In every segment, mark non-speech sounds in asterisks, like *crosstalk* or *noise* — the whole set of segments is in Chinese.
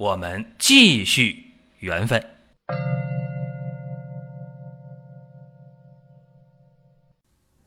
我们继续缘分。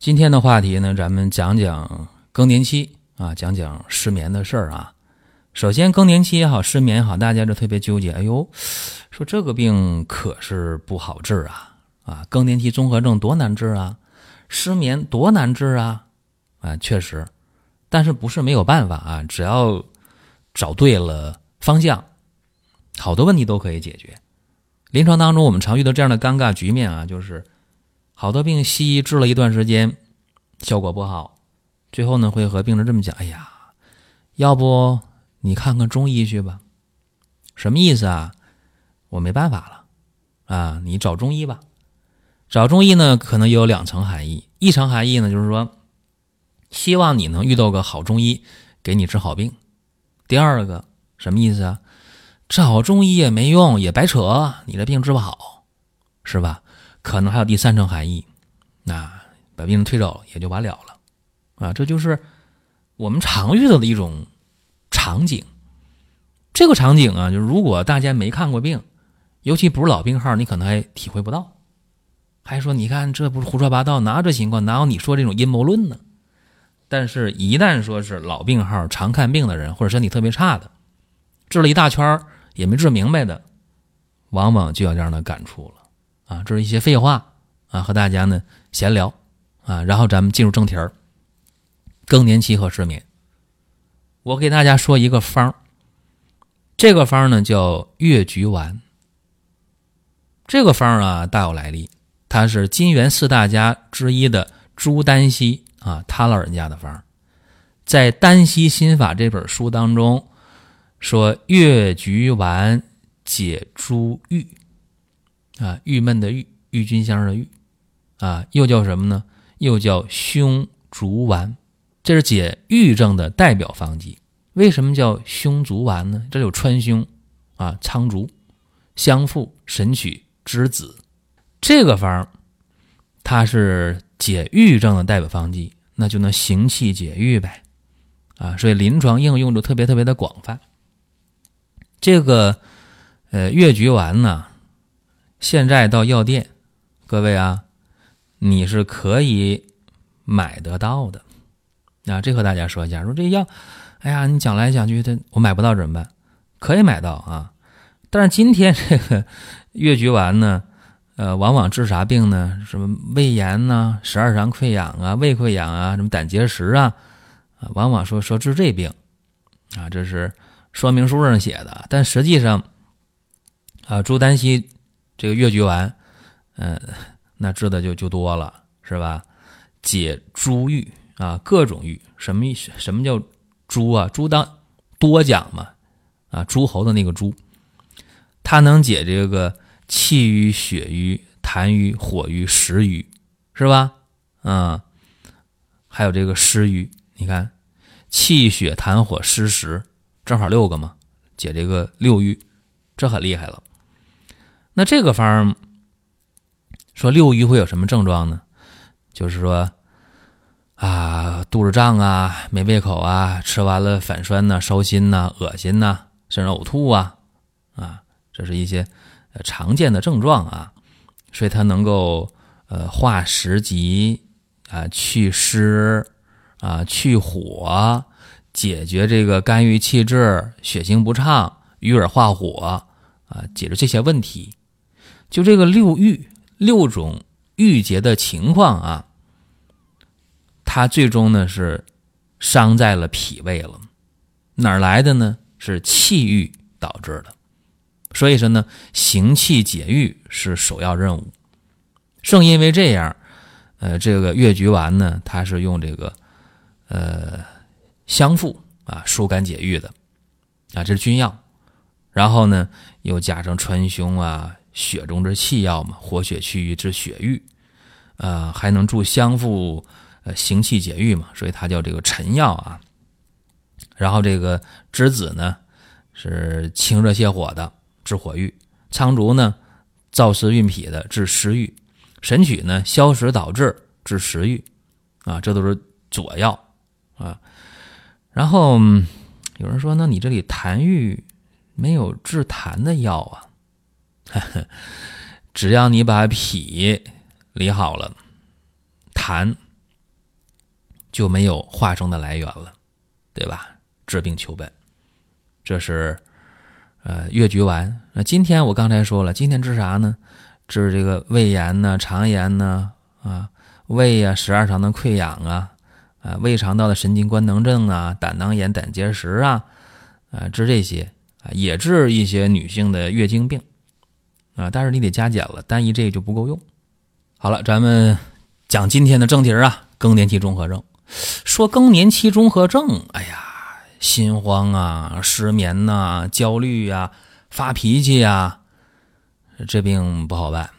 今天的话题呢，咱们讲讲更年期啊，讲讲失眠的事儿啊。首先，更年期也好，失眠也好，大家就特别纠结。哎呦，说这个病可是不好治啊！啊，更年期综合症多难治啊，失眠多难治啊！啊，确实，但是不是没有办法啊？只要找对了方向，好多问题都可以解决。临床当中，我们常遇到这样的尴尬局面啊，就是好多病西医治了一段时间，效果不好，最后呢会和病人这么讲：“哎呀，要不……”你看看中医去吧，什么意思啊？我没办法了，啊，你找中医吧。找中医呢，可能有两层含义。一层含义呢，就是说，希望你能遇到个好中医，给你治好病。第二个什么意思啊？找中医也没用，也白扯，你这病治不好，是吧？可能还有第三层含义，那把病人推走也就完了了，啊，这就是我们常遇到的一种。场景，这个场景啊，就是如果大家没看过病，尤其不是老病号，你可能还体会不到。还说你看这不是胡说八道，哪有这情况？哪有你说这种阴谋论呢？但是，一旦说是老病号、常看病的人，或者身体特别差的，治了一大圈也没治明白的，往往就有这样的感触了啊！这是一些废话啊，和大家呢闲聊啊，然后咱们进入正题儿：更年期和失眠。我给大家说一个方儿这个方儿呢叫越橘丸。这个方儿啊大有来历，它是金元四大家之一的朱丹溪啊，他老人家的方在《丹溪心法》这本书当中说，越橘丸解诸郁啊，郁闷的郁，郁金香的郁啊，又叫什么呢？又叫胸竹丸。这是解郁症的代表方剂。为什么叫胸竹丸呢？这有川芎啊、苍竹、香附、神曲、栀子。这个方它是解郁症的代表方剂，那就能行气解郁呗。啊，所以临床应用就特别特别的广泛。这个呃越橘丸呢，现在到药店，各位啊，你是可以买得到的。啊，这和大家说一下，说这药，哎呀，你讲来讲去的，我买不到怎么办？可以买到啊，但是今天这个越橘丸呢，呃，往往治啥病呢？什么胃炎呐、十二肠溃疡啊、胃溃疡啊、什么胆结石啊，啊，往往说说治这病，啊，这是说明书上写的，但实际上，啊，朱丹溪这个越橘丸，嗯，那治的就就多了，是吧？解诸郁。啊，各种郁，什么意思？什么叫诸啊？诸当多讲嘛，啊，诸侯的那个诸，它能解这个气郁、血瘀、痰瘀、火瘀、食瘀，是吧？啊，还有这个湿瘀，你看气血痰火湿食，正好六个嘛，解这个六瘀，这很厉害了。那这个方说六瘀会有什么症状呢？就是说。啊，肚子胀啊，没胃口啊，吃完了反酸呐，烧心呐，恶心呐，甚至呕吐啊，啊，这是一些常见的症状啊。所以它能够呃化食积啊，祛湿啊，去火，解决这个肝郁气滞、血行不畅、郁而化火啊，解决这些问题。就这个六郁六种郁结的情况啊。它最终呢是伤在了脾胃了，哪来的呢？是气郁导致的。所以说呢，行气解郁是首要任务。正因为这样，呃，这个越橘丸呢，它是用这个呃香附啊疏肝解郁的啊，这是君药。然后呢又加上川芎啊，血中之气药嘛，活血祛瘀治血瘀，呃，还能助香附，呃，行气解郁嘛，所以它叫这个臣药啊。然后这个栀子呢是清热泻火的，治火郁；苍术呢燥湿运脾的，治湿郁；神曲呢消食导滞，治食欲。啊，这都是佐药啊。然后有人说，那你这里痰郁没有治痰的药啊？*laughs* 只要你把脾理好了，痰就没有化生的来源了，对吧？治病求本，这是呃越橘丸。那今天我刚才说了，今天治啥呢？治这个胃炎呢、肠炎呢啊。胃呀，十二肠的溃疡啊，啊，胃肠道的神经官能症啊，胆囊炎、胆结石啊，啊，治这些啊，也治一些女性的月经病啊，但是你得加减了，单一这就不够用。好了，咱们讲今天的正题啊，更年期综合症。说更年期综合症，哎呀，心慌啊，失眠呐，焦虑呀，发脾气呀，这病不好办。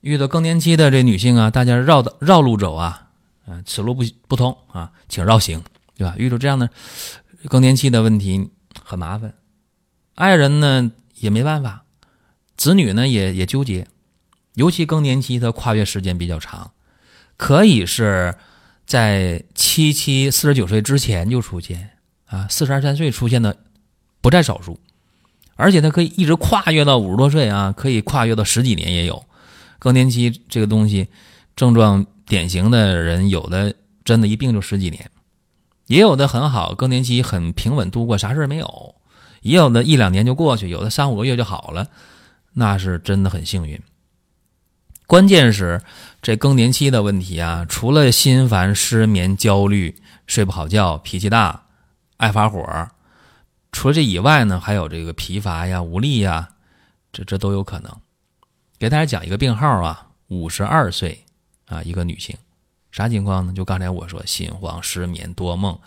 遇到更年期的这女性啊，大家绕的绕路走啊，啊，此路不不通啊，请绕行，对吧？遇到这样的更年期的问题很麻烦，爱人呢也没办法，子女呢也也纠结，尤其更年期它跨越时间比较长，可以是在七七四十九岁之前就出现啊，四十二三岁出现的不在少数，而且它可以一直跨越到五十多岁啊，可以跨越到十几年也有。更年期这个东西，症状典型的人有的真的一病就十几年，也有的很好，更年期很平稳度过，啥事儿没有；也有的一两年就过去，有的三五个月就好了，那是真的很幸运。关键是这更年期的问题啊，除了心烦、失眠、焦虑、睡不好觉、脾气大、爱发火，除了这以外呢，还有这个疲乏呀、无力呀，这这都有可能。给大家讲一个病号啊，五十二岁啊，一个女性，啥情况呢？就刚才我说，心慌、失眠、多梦，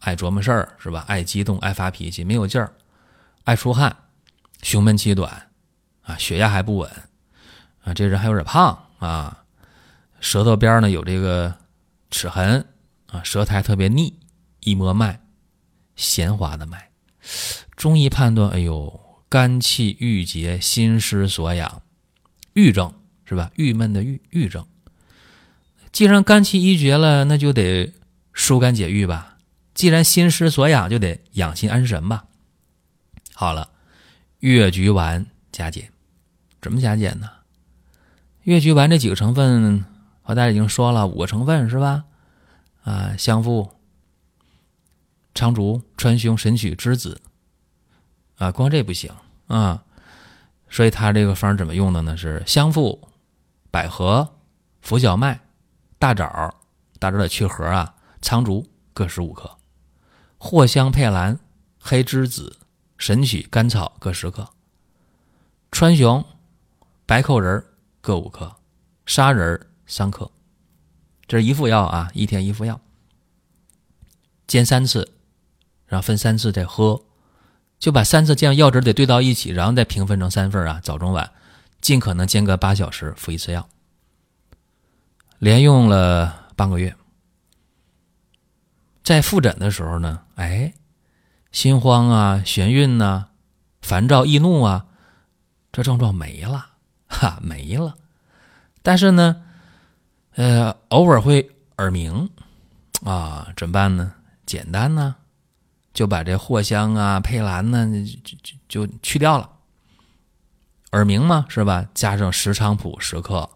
爱琢磨事儿是吧？爱激动、爱发脾气、没有劲儿，爱出汗，胸闷气短，啊，血压还不稳，啊，这人还有点胖啊，舌头边呢有这个齿痕啊，舌苔特别腻，一摸脉，弦滑的脉，中医判断，哎呦，肝气郁结，心失所养。郁症是吧？郁闷的郁郁症。既然肝气郁结了，那就得疏肝解郁吧。既然心失所养，就得养心安神吧。好了，越橘丸加减，怎么加减呢？越橘丸这几个成分，和大家已经说了五个成分是吧？啊，香附、苍术、川芎、神曲、栀子。啊，光这不行啊。所以它这个方怎么用的呢？是香附、百合、浮小麦、大枣、大枣得去核啊，苍术各十五克，藿香、佩兰、黑栀子、神曲、甘草各十克，川芎、白蔻仁各五克，砂仁三克。这是一副药啊，一天一副药，煎三次，然后分三次再喝。就把三次煎药汁得兑到一起，然后再平分成三份啊，早中晚，尽可能间隔八小时服一次药。连用了半个月，在复诊的时候呢，哎，心慌啊、眩晕呐、烦躁易怒啊，这症状没了，哈，没了。但是呢，呃，偶尔会耳鸣啊，怎么办呢？简单呢。就把这藿香啊、佩兰呢，就就就去掉了。耳鸣嘛，是吧？加上石菖蒲十克，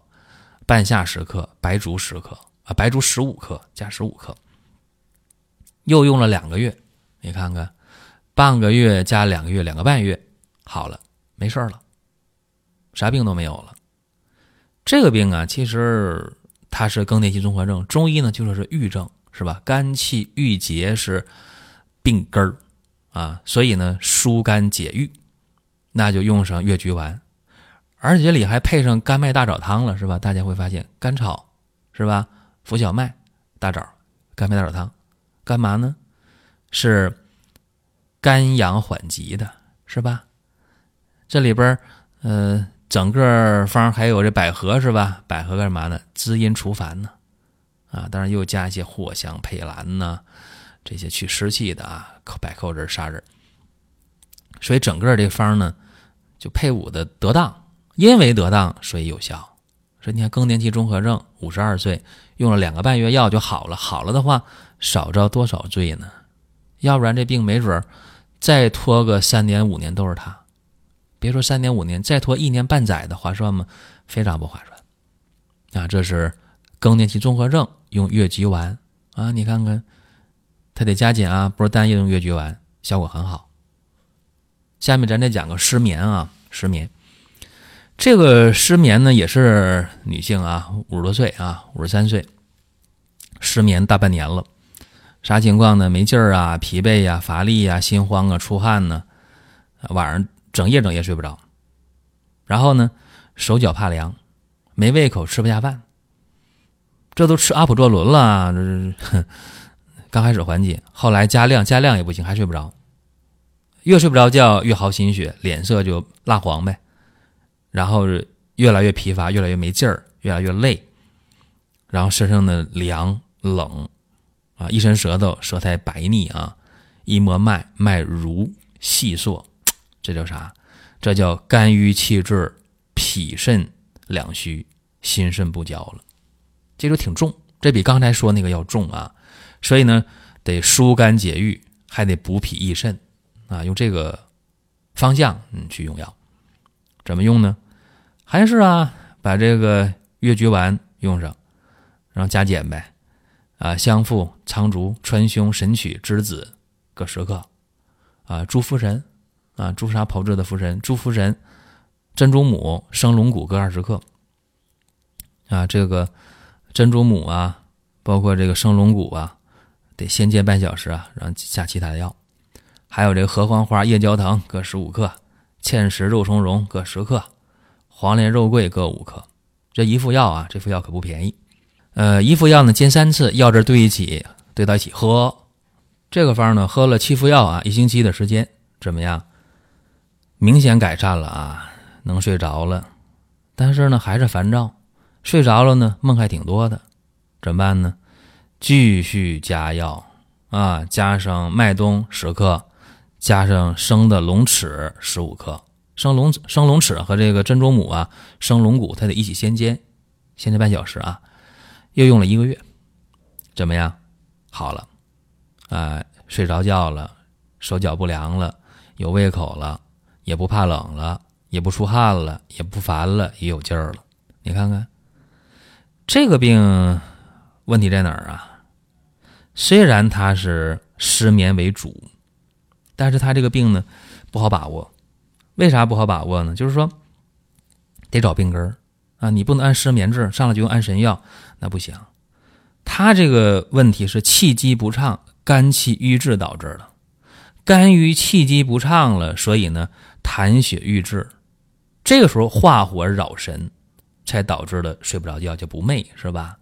半夏十克，白术十克啊，白术十五克，加十五克。又用了两个月，你看看，半个月加两个月，两个半月好了，没事了，啥病都没有了。这个病啊，其实它是更年期综合症，中医呢就说是郁症，是吧？肝气郁结是。病根儿啊，所以呢，疏肝解郁，那就用上越橘丸，而且里还配上甘麦大枣汤了，是吧？大家会发现甘草是吧？浮小麦、大枣、甘麦大枣汤，干嘛呢？是肝阳缓急的，是吧？这里边呃，整个方还有这百合是吧？百合干嘛呢？滋阴除烦呢，啊，当然又加一些藿香、佩兰呢，这些去湿气的啊，百蔻仁、砂仁。所以整个这方呢，就配伍的得当，因为得当，所以有效。说你看更年期综合症，五十二岁用了两个半月药就好了，好了的话少遭多少罪呢？要不然这病没准儿再拖个三年五年都是他。别说三年五年，再拖一年半载的划算吗？非常不划算。啊，这是更年期综合症用月菊丸啊，你看看，它得加减啊，不是单一用月菊丸，效果很好。下面咱再讲个失眠啊，失眠。这个失眠呢，也是女性啊，五十多岁啊，五十三岁，失眠大半年了，啥情况呢？没劲儿啊，疲惫呀，乏力呀，心慌啊，出汗呢，晚上整夜整夜睡不着，然后呢，手脚怕凉，没胃口，吃不下饭，这都吃阿普唑仑了，这是 *laughs* 刚开始缓解，后来加量加量也不行，还睡不着，越睡不着觉越耗心血，脸色就蜡黄呗。然后越来越疲乏，越来越没劲儿，越来越累，然后身上的凉冷，啊，一伸舌头，舌苔白腻啊，一摸脉，脉如细索，*tsk* 这叫啥？这叫肝郁气滞，脾肾两虚，心肾不交了，这就挺重，这比刚才说那个要重啊，所以呢，得疏肝解郁，还得补脾益肾啊，用这个方向嗯去用药。怎么用呢？还是啊，把这个越橘丸用上，然后加减呗。啊，香附、苍术、川芎、神曲、栀子各十克。啊，猪茯神，啊，朱砂炮制的茯神，朱茯神、珍珠母、生龙骨各二十克。啊，这个珍珠母啊，包括这个生龙骨啊，得先煎半小时啊，然后下其他的药。还有这个合欢花、夜交藤各十五克。芡实、肉苁蓉各十克，黄连、肉桂各五克。这一副药啊，这副药可不便宜。呃，一副药呢煎三次，药汁兑一起，兑到一起喝。这个方呢，喝了七副药啊，一星期的时间怎么样？明显改善了啊，能睡着了。但是呢，还是烦躁。睡着了呢，梦还挺多的。怎么办呢？继续加药啊，加上麦冬十克。加上生的龙齿十五克，生龙生龙齿和这个珍珠母啊，生龙骨，它得一起先煎，先煎半小时啊。又用了一个月，怎么样？好了，啊，睡着觉了，手脚不凉了，有胃口了，也不怕冷了，也不出汗了，也不烦了，也有劲儿了。你看看，这个病问题在哪儿啊？虽然它是失眠为主。但是他这个病呢，不好把握。为啥不好把握呢？就是说，得找病根儿啊，你不能按失眠治上来就用安神药，那不行。他这个问题是气机不畅，肝气郁滞导致的。肝郁气机不畅了，所以呢，痰血郁滞，这个时候化火扰神，才导致了睡不着觉，就不寐，是吧？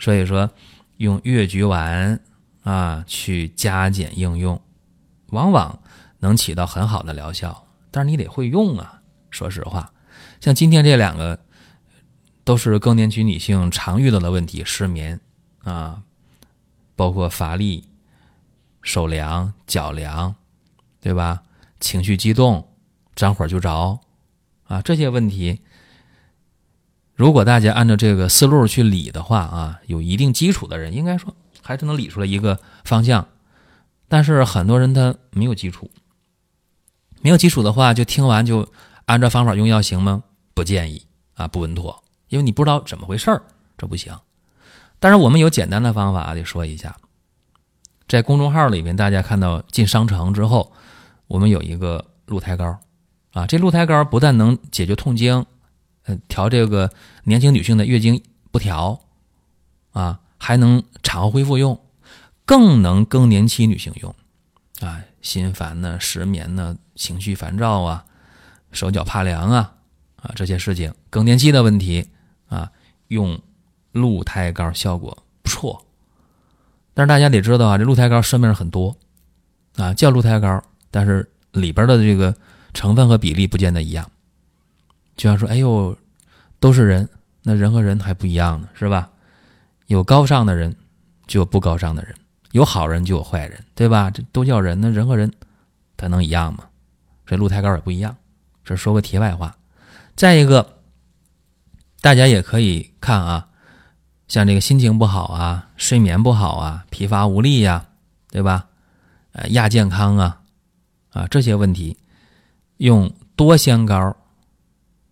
所以说，用越橘丸啊去加减应用。往往能起到很好的疗效，但是你得会用啊。说实话，像今天这两个都是更年期女性常遇到的问题：失眠啊，包括乏力、手凉、脚凉，对吧？情绪激动、沾火就着啊，这些问题，如果大家按照这个思路去理的话啊，有一定基础的人，应该说还是能理出来一个方向。但是很多人他没有基础，没有基础的话，就听完就按照方法用药行吗？不建议啊，不稳妥，因为你不知道怎么回事儿，这不行。但是我们有简单的方法，得说一下，在公众号里面，大家看到进商城之后，我们有一个鹿胎膏啊，这鹿胎膏不但能解决痛经，呃，调这个年轻女性的月经不调啊，还能产后恢复用。更能更年期女性用，啊，心烦呢，失眠呢，情绪烦躁啊，手脚怕凉啊，啊，这些事情，更年期的问题啊，用鹿胎膏效果不错。但是大家得知道啊，这鹿胎膏市面上很多，啊，叫鹿胎膏，但是里边的这个成分和比例不见得一样。就像说，哎呦，都是人，那人和人还不一样呢，是吧？有高尚的人，就有不高尚的人；有好人，就有坏人，对吧？这都叫人，那人和人，他能一样吗？这鹿胎膏也不一样。这说个题外话。再一个，大家也可以看啊，像这个心情不好啊、睡眠不好啊、疲乏无力呀，对吧？呃，亚健康啊，啊这些问题，用多仙膏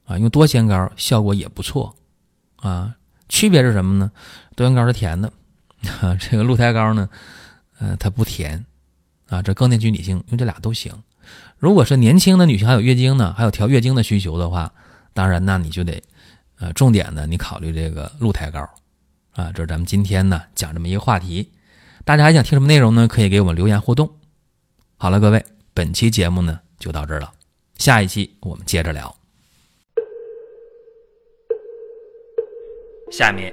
啊，用多仙膏效果也不错啊。区别是什么呢？多仙膏是甜的，*laughs* 这个鹿胎膏呢，呃，它不甜啊。这更年期女性用这俩都行。如果是年轻的女性还有月经呢，还有调月经的需求的话，当然那你就得呃重点的你考虑这个鹿胎膏啊。这是咱们今天呢讲这么一个话题，大家还想听什么内容呢？可以给我们留言互动。好了，各位，本期节目呢就到这儿了，下一期我们接着聊。下面